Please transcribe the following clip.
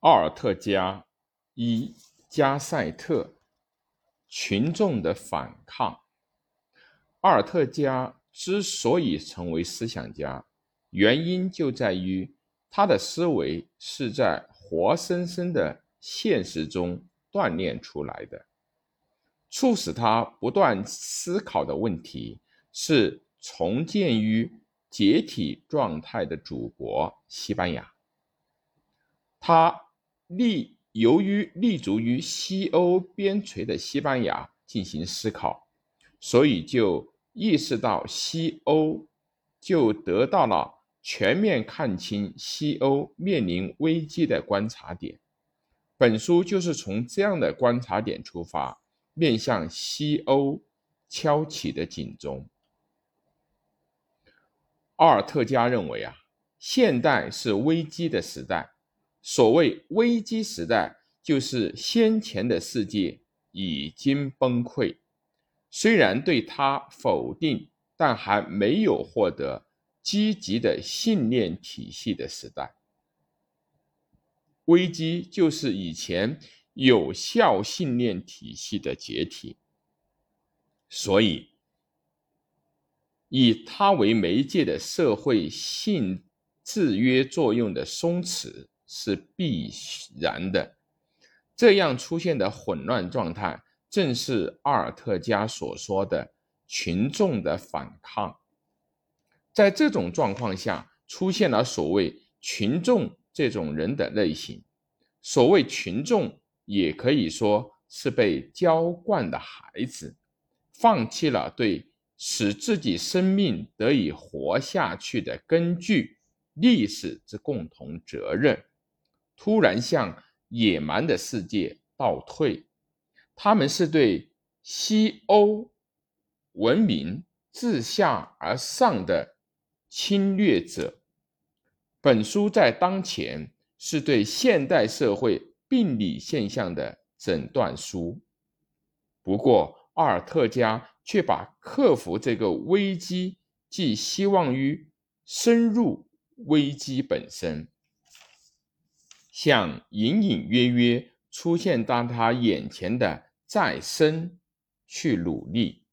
奥尔特加一加塞特群众的反抗。奥尔特加之所以成为思想家，原因就在于他的思维是在活生生的现实中锻炼出来的。促使他不断思考的问题是重建于解体状态的祖国西班牙。他立由于立足于西欧边陲的西班牙进行思考，所以就意识到西欧，就得到了全面看清西欧面临危机的观察点。本书就是从这样的观察点出发。面向西欧敲起的警钟。奥尔特加认为啊，现代是危机的时代。所谓危机时代，就是先前的世界已经崩溃，虽然对他否定，但还没有获得积极的信念体系的时代。危机就是以前。有效信念体系的解体，所以以它为媒介的社会性制约作用的松弛是必然的。这样出现的混乱状态，正是阿尔特加所说的群众的反抗。在这种状况下，出现了所谓群众这种人的类型。所谓群众。也可以说是被浇灌的孩子，放弃了对使自己生命得以活下去的根据——历史之共同责任，突然向野蛮的世界倒退。他们是对西欧文明自下而上的侵略者。本书在当前是对现代社会。病理现象的诊断书。不过，阿尔特加却把克服这个危机寄希望于深入危机本身，向隐隐约约出现在他眼前的再生去努力。